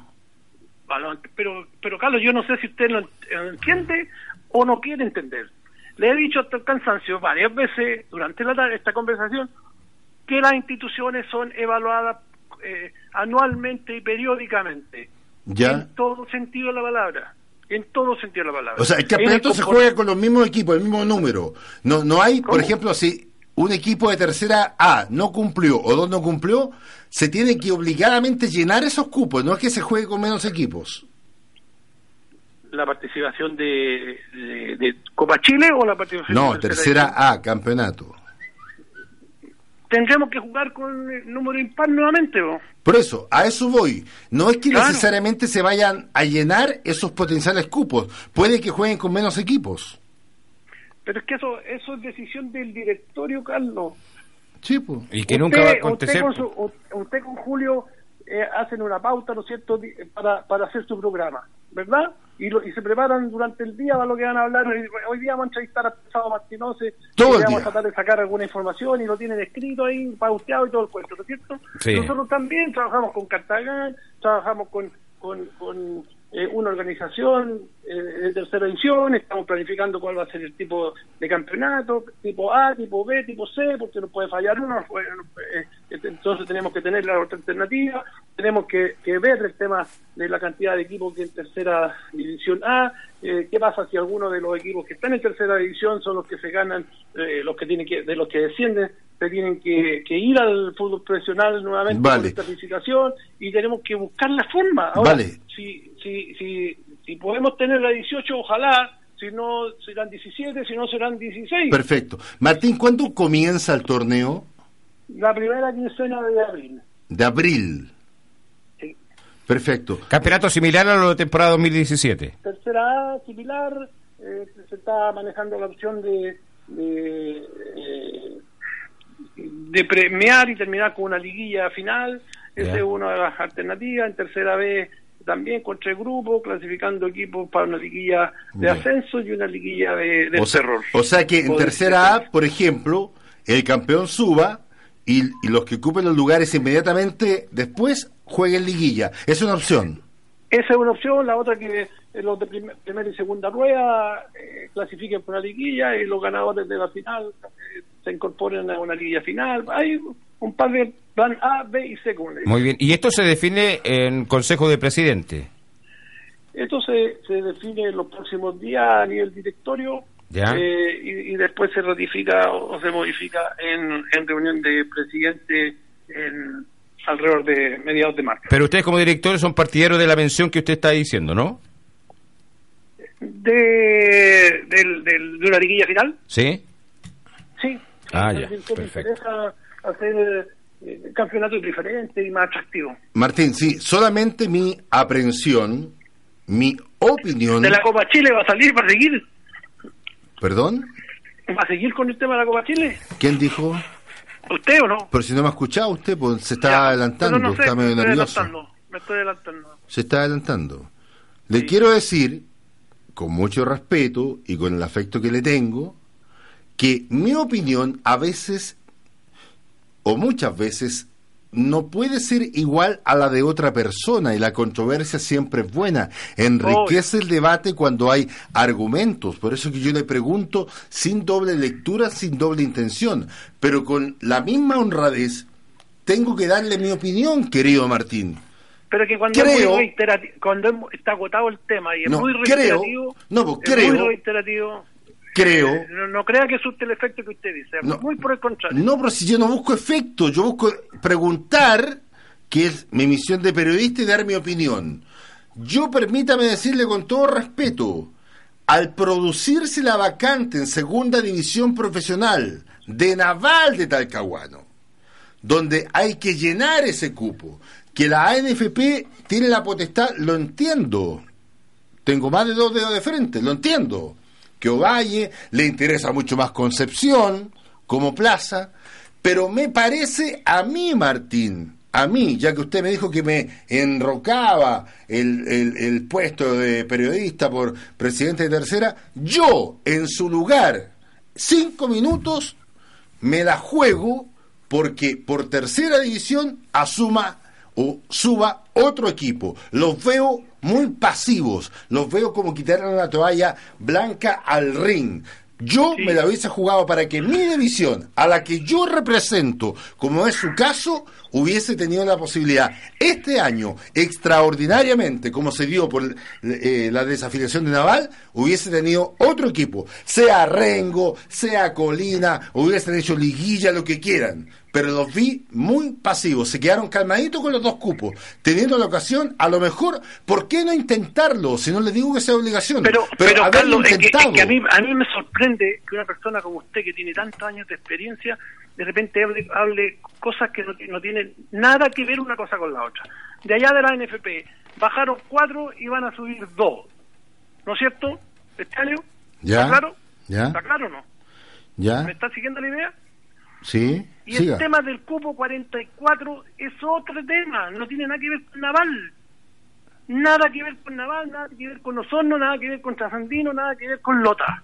Speaker 4: Pero, pero Carlos, yo no sé si usted lo entiende o no quiere entender. Le he dicho hasta el cansancio varias veces durante la, esta conversación que las instituciones son evaluadas eh, anualmente y periódicamente.
Speaker 3: ¿Ya?
Speaker 4: En todo sentido de la palabra. En todo sentido de la palabra.
Speaker 3: O sea, el campeonato se juega con los mismos equipos, el mismo número. No, no hay, por ejemplo, si un equipo de tercera A no cumplió o dos no cumplió, se tiene que obligadamente llenar esos cupos, no es que se juegue con menos equipos.
Speaker 4: la participación de, de, de Copa Chile o la participación
Speaker 3: No,
Speaker 4: de
Speaker 3: tercera
Speaker 4: división?
Speaker 3: A, campeonato.
Speaker 4: Tendremos que jugar con el número impar nuevamente, ¿o?
Speaker 3: Por eso, a eso voy. No es que
Speaker 4: Claro.
Speaker 3: necesariamente se vayan a llenar esos potenciales cupos. Puede que jueguen con menos equipos.
Speaker 4: Pero es que eso, eso es decisión del directorio, Carlos.
Speaker 3: Sí, pues.
Speaker 2: Y que
Speaker 4: Usted-
Speaker 2: nunca va a
Speaker 4: Usted
Speaker 2: acontecer.
Speaker 4: con, su- u- usted con Julio eh, hacen una pauta, ¿no es cierto?, para, para hacer su programa, ¿verdad? Y, lo- y se preparan durante el día para lo que van a hablar. Hoy, día vamos a entrevistar a Pesado Martinose.
Speaker 3: Todo
Speaker 4: y vamos a tratar de sacar alguna información y lo tienen escrito ahí, pauteado y todo el cuento, ¿no es cierto?
Speaker 2: Sí.
Speaker 4: Nosotros también trabajamos con Cartagena, trabajamos con, con, con, eh, una organización eh, de tercera edición, estamos planificando cuál va a ser el tipo de campeonato, tipo A, tipo B, tipo C, porque no puede fallar uno, eh, entonces tenemos que tener la otra alternativa, tenemos que, que ver el tema de la cantidad de equipos que en tercera división A, eh, qué pasa si algunos de los equipos que están en tercera división son los que se ganan, eh, los que tienen que, de los que descienden, se tienen que, que ir al fútbol profesional nuevamente
Speaker 3: Vale.
Speaker 4: con esta licitación y tenemos que buscar la forma. Ahora,
Speaker 3: Vale.
Speaker 4: si, si, si, si podemos tener la 18, ojalá, si no serán 17, si no serán 16.
Speaker 3: Perfecto. Martín, ¿cuándo comienza el torneo?
Speaker 4: La primera quincena de abril.
Speaker 3: De abril. Perfecto.
Speaker 2: Campeonato similar a lo de temporada 2017.
Speaker 4: Tercera A, similar, eh, se está manejando la opción de, de, eh, de premiar y terminar con una liguilla final. Esa es una de las alternativas. En tercera B también con tres grupos, clasificando equipos para una liguilla de ascenso y una liguilla de, de
Speaker 3: O sea, o sea que en
Speaker 4: O
Speaker 3: tercera A, por ejemplo, el campeón suba y, y los que ocupen los lugares inmediatamente después jueguen liguilla. Es una opción.
Speaker 4: Esa es una opción, la otra que eh, los de primer- primera y segunda rueda eh, clasifiquen por una liguilla y los ganadores de la final eh, se incorporen a una liguilla final. Hay un par de plan A, B y C. como le digo.
Speaker 2: Muy bien. Y esto se define en Consejo de Presidente.
Speaker 4: Esto se, se define en los próximos días a nivel directorio
Speaker 2: Ya.
Speaker 4: eh, y, y después se ratifica o, o se modifica en, en reunión de presidente en, alrededor de mediados de marzo.
Speaker 2: Pero ustedes como directores son partidarios de la mención que usted está diciendo, ¿no?
Speaker 4: De, del, del- de una liguilla final,
Speaker 2: Sí.
Speaker 4: sí.
Speaker 2: Ah, ya, perfecto.
Speaker 4: hacer eh, campeonatos diferentes y más atractivos.
Speaker 3: Martín, sí, solamente mi aprensión, mi opinión.
Speaker 4: De la Copa Chile va a salir, va a seguir,
Speaker 3: ¿Perdón?
Speaker 4: va a seguir con el tema de la Copa Chile.
Speaker 3: ¿Quién dijo?
Speaker 4: ¿Usted o no?
Speaker 3: Pero si no me ha escuchado usted, pues se está
Speaker 4: Ya,
Speaker 3: adelantando,
Speaker 4: no sé,
Speaker 3: está medio
Speaker 4: me
Speaker 3: nervioso.
Speaker 4: adelantando, Me estoy adelantando.
Speaker 3: Se está adelantando. Le quiero decir, con mucho respeto y con el afecto que le tengo, que mi opinión a veces, o muchas veces, no puede ser igual a la de otra persona y la controversia siempre es buena. Enriquece el debate cuando hay argumentos. Por eso que yo le pregunto sin doble lectura, sin doble intención, pero con la misma honradez, tengo que darle mi opinión, querido Martín.
Speaker 4: Pero que cuando,
Speaker 3: Creo-
Speaker 4: es muy cuando está agotado el tema y es
Speaker 3: No,
Speaker 4: muy
Speaker 3: creo-
Speaker 4: reiterativo,
Speaker 3: no, pues,
Speaker 4: es
Speaker 3: creo-
Speaker 4: muy reiterativo,
Speaker 3: Creo
Speaker 4: no, no crea que asuste el efecto que usted dice,
Speaker 3: No.
Speaker 4: muy por el contrario.
Speaker 3: No, pero si yo no busco efecto, yo busco preguntar, que es mi misión de periodista y dar mi opinión. Yo permítame decirle con todo respeto, al producirse la vacante en segunda división profesional de Naval de Talcahuano, donde hay que llenar ese cupo, que la ANFP tiene la potestad, lo entiendo, tengo más de dos dedos de frente, lo entiendo. Que Ovalle le interesa mucho más Concepción como plaza, Pero me parece a mí, Martín, a mí, ya que usted me dijo que me enrocaba el, el, el puesto de periodista por presidente de tercera, yo, en su lugar, cinco minutos, me la juego porque por tercera división asuma o suba otro equipo. Los veo muy pasivos, los veo como quitarle la toalla blanca al ring. Yo me la hubiese jugado para que mi división, a la que yo represento, como es su caso, hubiese tenido la posibilidad. Este año, extraordinariamente, como se dio por eh, la desafiliación de Naval, hubiese tenido otro equipo, sea Rengo, sea Colina, hubiesen hecho liguilla, lo que quieran pero los vi muy pasivos, se quedaron calmaditos con los dos cupos, teniendo la ocasión, a lo mejor, ¿por qué no intentarlo? Si no les digo que sea obligación,
Speaker 4: pero, pero, Carlos, es que, a, mí, a mí me sorprende que una persona como usted, que tiene tantos años de experiencia, de repente hable, cosas que no, no tienen nada que ver una cosa con la otra. De allá de la NFP, bajaron cuatro y van a subir dos, ¿no es cierto? ¿Está claro?
Speaker 3: ¿Ya?
Speaker 4: ¿Está claro o no?
Speaker 3: ¿Ya?
Speaker 4: ¿Me está siguiendo la idea?
Speaker 3: Sí.
Speaker 4: Y el tema del cupo 44 es otro tema, no tiene nada que ver con Naval. Nada que ver con Naval, nada que ver con Osorno, nada que ver con Trasandino, nada que ver con Lota.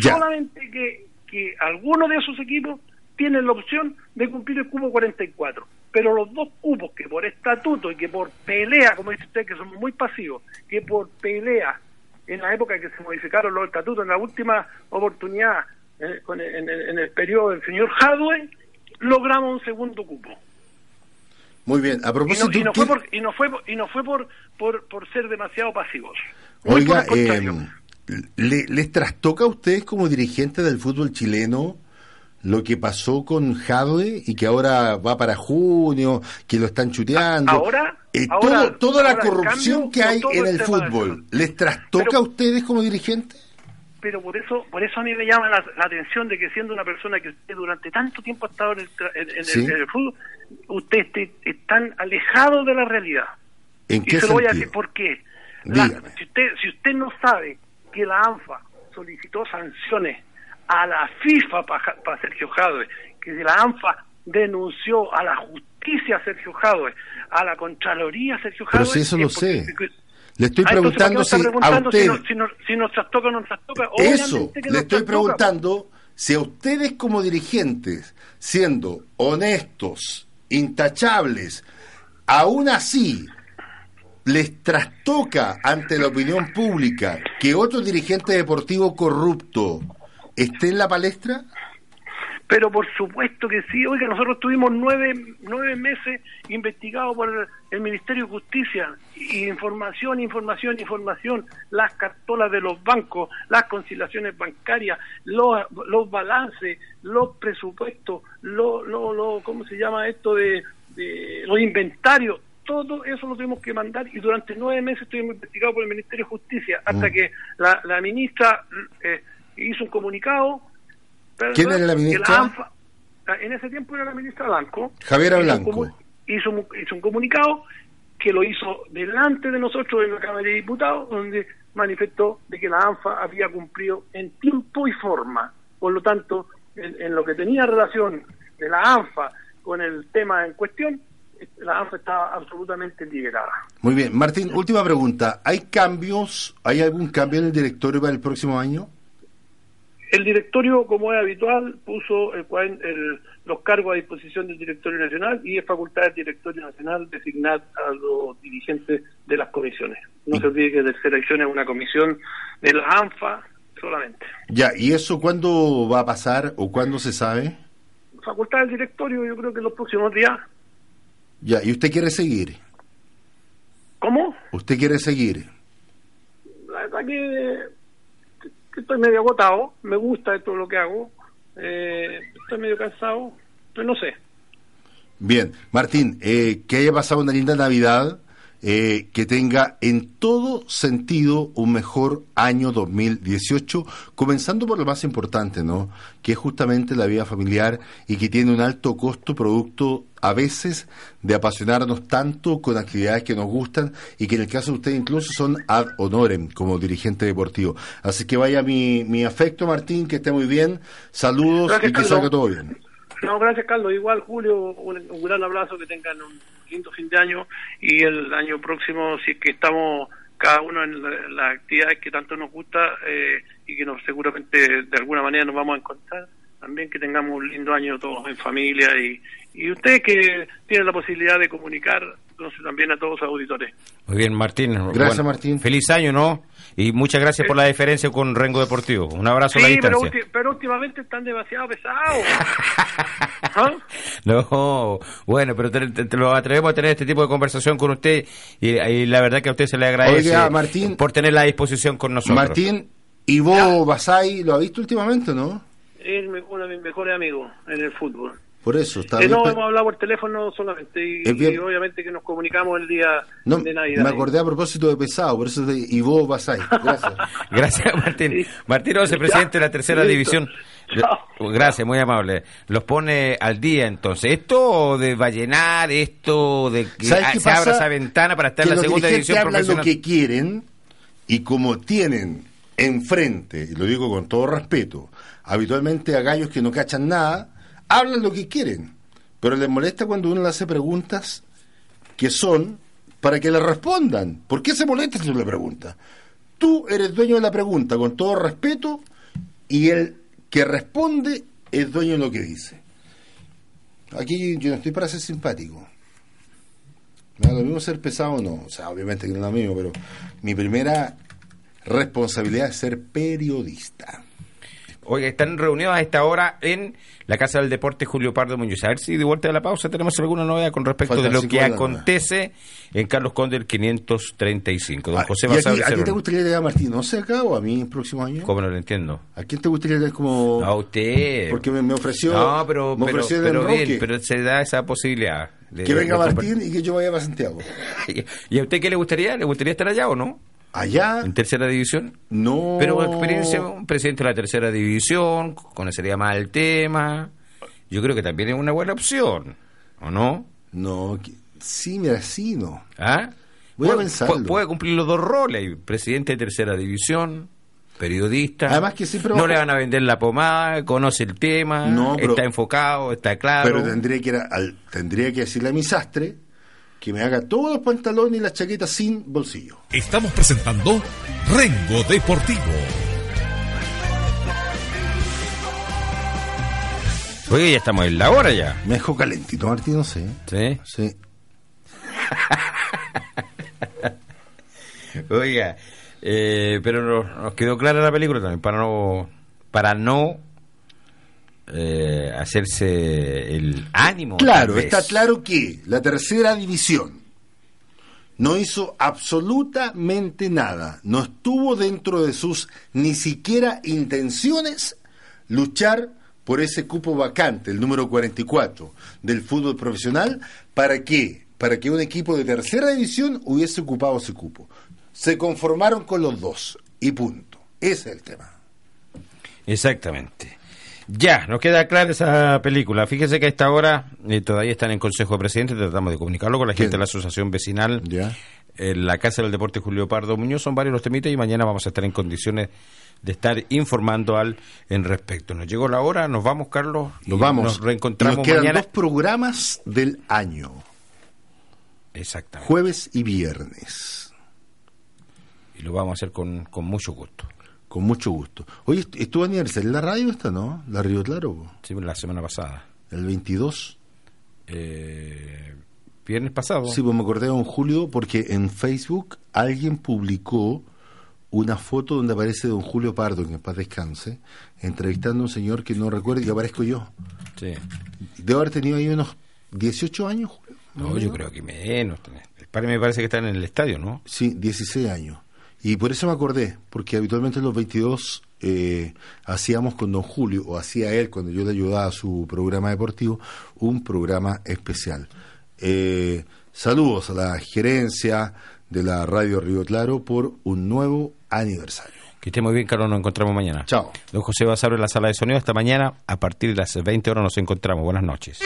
Speaker 4: Solamente que, que algunos de esos equipos tienen la opción de cumplir el cupo 44. Pero los dos cupos que por estatuto y que por pelea, como dice usted, que somos muy pasivos, que por pelea en la época que se modificaron los estatutos, en la última oportunidad eh, en, el periodo del señor Hadwe, logramos un segundo cupo.
Speaker 3: Muy bien, a propósito...
Speaker 4: Y no, fue, por, y no fue, y no fue por, por, ser demasiado pasivos.
Speaker 3: Oiga, eh, ¿le, ¿les trastoca a ustedes como dirigente del fútbol chileno lo que pasó con Jadwe y que ahora va para junio, que lo están chuteando?
Speaker 4: Ahora...
Speaker 3: Eh, toda la corrupción que hay en el fútbol, ¿les trastoca a ustedes como dirigentes?
Speaker 4: Pero por eso por eso a mí me llama la, atención de que siendo una persona que usted durante tanto tiempo ha estado en el, fútbol, usted esté, tan alejado de la realidad.
Speaker 3: ¿En
Speaker 4: y se lo voy a decir por qué. si, usted, si usted no sabe que la ANFA solicitó sanciones a la FIFA para Sergio Jadwe, que la ANFA denunció a la justicia Sergio Jadwe, a la Contraloría Sergio Jadwe...
Speaker 3: Pero si eso lo sé. Le estoy ah, preguntando si a usted...
Speaker 4: Si, nos trastoca o no nos trastoca.
Speaker 3: Eso, le estoy preguntando si a ustedes como dirigentes, siendo honestos, intachables, aún así les trastoca ante la opinión pública que otro dirigente deportivo corrupto esté en la palestra?
Speaker 4: Pero por supuesto que sí. Oiga, nosotros tuvimos nueve, nueve meses investigados por el, Ministerio de Justicia. información, información, información. Las cartolas de los bancos, las conciliaciones bancarias, los, los balances, los presupuestos, lo, lo, lo, ¿cómo se llama esto de, los inventarios? Todo eso lo tuvimos que mandar y durante nueve meses estuvimos investigados por el Ministerio de Justicia hasta mm. que la, la ministra eh, hizo un comunicado
Speaker 3: ¿Quién era la ministra?
Speaker 4: Ah, en ese tiempo era la ministra Blanco.
Speaker 3: Javier Blanco.
Speaker 4: Hizo, un comunicado que lo hizo delante de nosotros en la Cámara de Diputados, donde manifestó de que la ANFA había cumplido en tiempo y forma. Por lo tanto, en, lo que tenía relación de la ANFA con el tema en cuestión, la ANFA estaba absolutamente liberada.
Speaker 3: Muy bien. Martín, última pregunta. ¿Hay cambios, hay algún cambio en el directorio para el próximo año?
Speaker 4: El directorio, como es habitual, puso el, los cargos a disposición del directorio nacional y es facultad del directorio nacional designar a los dirigentes de las comisiones. No se olvide que tercera edición es una comisión de la ANFA solamente.
Speaker 3: Ya, ¿y eso cuándo va a pasar o cuándo se sabe?
Speaker 4: Facultad del directorio, yo creo que en los próximos días.
Speaker 3: Ya, ¿y usted quiere seguir?
Speaker 4: ¿Cómo?
Speaker 3: ¿Usted quiere seguir?
Speaker 4: La verdad que estoy medio agotado, me gusta todo lo que hago, eh, estoy medio cansado, pero no sé.
Speaker 3: Bien, Martín, eh, que haya pasado una linda Navidad, eh, que tenga en todo sentido un mejor año 2018, comenzando por lo más importante, ¿no? Que es justamente la vida familiar y que tiene un alto costo producto a veces de apasionarnos tanto con actividades que nos gustan y que en el caso de usted incluso son ad honorem como dirigente deportivo. Así que vaya mi, mi afecto, Martín, que esté muy bien. Saludos y que salga todo bien.
Speaker 4: No, gracias Carlos. Igual Julio, un, un gran abrazo, que tengan un lindo fin de año y el año próximo, si es que estamos cada uno en la- las actividades que tanto nos gusta eh, y que nos seguramente de alguna manera nos vamos a encontrar, también que tengamos un lindo año todos en familia y, y ustedes que tienen la posibilidad de comunicar, entonces también a todos los auditores.
Speaker 2: Muy bien, Martín.
Speaker 3: Gracias, Martín.
Speaker 2: Feliz año, ¿no? Y muchas gracias por la deferencia con Rengo Deportivo. Un abrazo a la
Speaker 4: Sí, pero,
Speaker 2: distancia.
Speaker 4: pero últimamente están demasiado pesados. ¿Ah?
Speaker 2: No, bueno, pero te, te- te lo atrevemos a tener este tipo de conversación con usted y, y la verdad que a usted se le agradece
Speaker 3: Oiga, Martín.
Speaker 2: por tener la disposición con nosotros.
Speaker 3: Martín, ¿y vos, Basay, lo ha visto últimamente, no?
Speaker 4: Es uno de mis mejores amigos en el fútbol.
Speaker 3: Por eso, está
Speaker 4: Que
Speaker 3: bien
Speaker 4: no hemos hablado por teléfono solamente y,
Speaker 3: Es bien.
Speaker 4: y obviamente que nos comunicamos el día
Speaker 3: No,
Speaker 4: de Navidad.
Speaker 3: me acordé a propósito de pesado, por eso de y vos, Basay. Gracias.
Speaker 2: Gracias, Martín. Martín Ose, presidente de la tercera
Speaker 4: Listo.
Speaker 2: división.
Speaker 4: Chao.
Speaker 2: Gracias, muy amable. Los pone al día entonces. Esto de Vallenar, esto de que
Speaker 3: ¿Sabes
Speaker 2: ah,
Speaker 3: qué
Speaker 2: se abra
Speaker 3: pasa?
Speaker 2: esa ventana para estar
Speaker 3: que
Speaker 2: en la
Speaker 3: los
Speaker 2: segunda división
Speaker 3: hablan
Speaker 2: profesional.
Speaker 3: lo que quieren y como tienen enfrente, y lo digo con todo respeto, habitualmente a gallos que no cachan nada, hablan lo que quieren, pero les molesta cuando uno le hace preguntas que son para que le respondan. ¿Por qué se molesta si tú le preguntas? Tú eres dueño de la pregunta con todo respeto y el que responde es dueño de lo que dice. Aquí yo no estoy para ser simpático. Me da lo mismo ser pesado o no. O sea, obviamente que no es lo mismo, pero mi primera responsabilidad es ser periodista.
Speaker 2: Oye, están reunidos a esta hora en la Casa del Deporte Julio Pardo Muñoz. A ver si de vuelta de la pausa tenemos alguna novedad con respecto
Speaker 3: Faltan
Speaker 2: de lo que acontece en Carlos Conde el 535. Don
Speaker 3: Ah,
Speaker 2: José
Speaker 3: ¿Y a, a ti te gustaría llegar a Martín? ¿No sé acá o a mí el próximo año?
Speaker 2: ¿Cómo no lo entiendo?
Speaker 3: ¿A quién te gustaría llegar como.?
Speaker 2: A usted.
Speaker 3: Porque me, me ofreció.
Speaker 2: No, pero,
Speaker 3: me
Speaker 2: pero,
Speaker 3: ofreció
Speaker 2: pero
Speaker 3: enroque.
Speaker 2: bien, pero se da esa posibilidad. de-
Speaker 3: que venga Martín y que yo vaya para Santiago.
Speaker 2: ¿Y a usted qué le gustaría? ¿Le gustaría estar allá o no?
Speaker 3: Allá,
Speaker 2: ¿En tercera división?
Speaker 3: no.
Speaker 2: Pero experiencia, un presidente de la tercera división, conocería más el tema. Yo creo que también es una buena opción, ¿o no?
Speaker 3: No, sí, mira, sí, no.
Speaker 2: ¿Ah?
Speaker 3: Voy a
Speaker 2: Puede-
Speaker 3: pensarlo.
Speaker 2: pu- Puede cumplir los dos roles, presidente de tercera división, periodista.
Speaker 3: Además que siempre
Speaker 2: no le van a vender la pomada, conoce el tema,
Speaker 3: No, pero-
Speaker 2: está enfocado, está claro.
Speaker 3: Pero tendría que, ir al- tendría que decirle a mi sastre que me haga todos los pantalones y las chaquetas sin bolsillo.
Speaker 1: Estamos presentando Rengo Deportivo.
Speaker 2: Oye, ya estamos en la hora ya.
Speaker 3: Me dejó calentito, Martín, no sé.
Speaker 2: ¿Sí?
Speaker 3: Sí.
Speaker 2: Oiga, eh, pero nos, nos quedó clara la película también, para no, para no eh, hacerse el ánimo.
Speaker 3: Claro, está claro que la tercera división no hizo absolutamente nada, no estuvo dentro de sus ni siquiera intenciones luchar por ese cupo vacante, el número 44 del fútbol profesional, ¿para qué? Para que un equipo de tercera división hubiese ocupado ese cupo. Se conformaron con los dos y punto. Ese es el tema.
Speaker 2: Exactamente. Ya, nos queda clara esa película. Fíjese que a esta hora eh, todavía están en Consejo de Presidentes, tratamos de comunicarlo con la gente de la Asociación Vecinal.
Speaker 3: Ya.
Speaker 2: En la Casa del Deporte Julio Pardo Muñoz son varios los temitas y mañana vamos a estar en condiciones de estar informando al en respecto. Nos llegó la hora, nos vamos, Carlos.
Speaker 3: Nos vamos.
Speaker 2: Nos reencontramos
Speaker 3: Nos quedan
Speaker 2: mañana.
Speaker 3: dos programas del año.
Speaker 2: Exactamente.
Speaker 3: jueves y viernes.
Speaker 2: Y lo vamos a hacer con, con mucho gusto.
Speaker 3: Con mucho gusto. Oye, est- estuvo aniversario en la radio esta, ¿no? La Río Claro, po.
Speaker 2: Sí, la semana pasada.
Speaker 3: el 22.
Speaker 2: Eh, viernes pasado.
Speaker 3: Sí, pues me acordé de don Julio porque en Facebook alguien publicó una foto donde aparece don Julio Pardo, que en paz descanse, entrevistando a un señor que no recuerdo y aparezco yo.
Speaker 2: Sí.
Speaker 3: Debo haber tenido ahí unos 18 años, Julio.
Speaker 2: No, yo creo que menos. El padre me parece que está en el estadio, ¿no?
Speaker 3: Sí, 16 años. Y por eso me acordé, porque habitualmente los 22 eh, hacíamos con don Julio, o hacía él cuando yo le ayudaba a su programa deportivo, un programa especial. Eh, saludos a la gerencia de la Radio Río Claro por un nuevo aniversario.
Speaker 2: Que esté muy bien, Carlos. Nos encontramos mañana.
Speaker 3: Chao.
Speaker 2: Don José Basabre en la sala de sonido. Esta mañana, a partir de las 20 horas, nos encontramos. Buenas noches.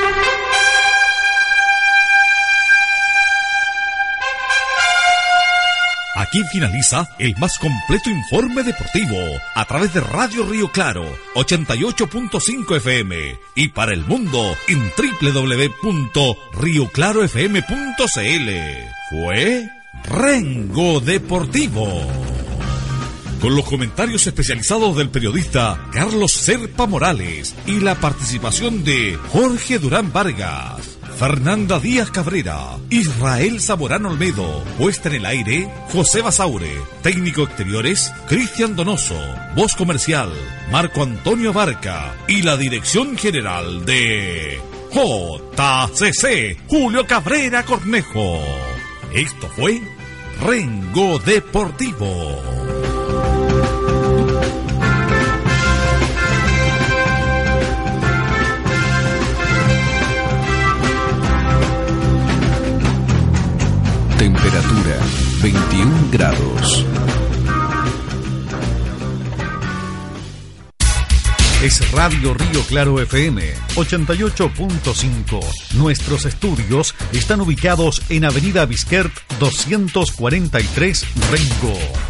Speaker 1: Aquí finaliza el más completo informe deportivo a través de Radio Río Claro 88.5 FM y para el mundo en www.rioclarofm.cl. Fue Rengo Deportivo. Con los comentarios especializados del periodista Carlos Serpa Morales y la participación de Jorge Durán Vargas. Fernanda Díaz Cabrera, Israel Zamorano Olmedo, puesta en el aire, José Basaure, técnico exteriores, Cristian Donoso, voz comercial, Marco Antonio Barca y la dirección general de JCC, Julio Cabrera Cornejo. Esto fue Rengo Deportivo.
Speaker 5: 21 grados.
Speaker 1: Es Radio Río Claro FM 88.5. Nuestros estudios están ubicados en Avenida Bisquert 243 Rengo.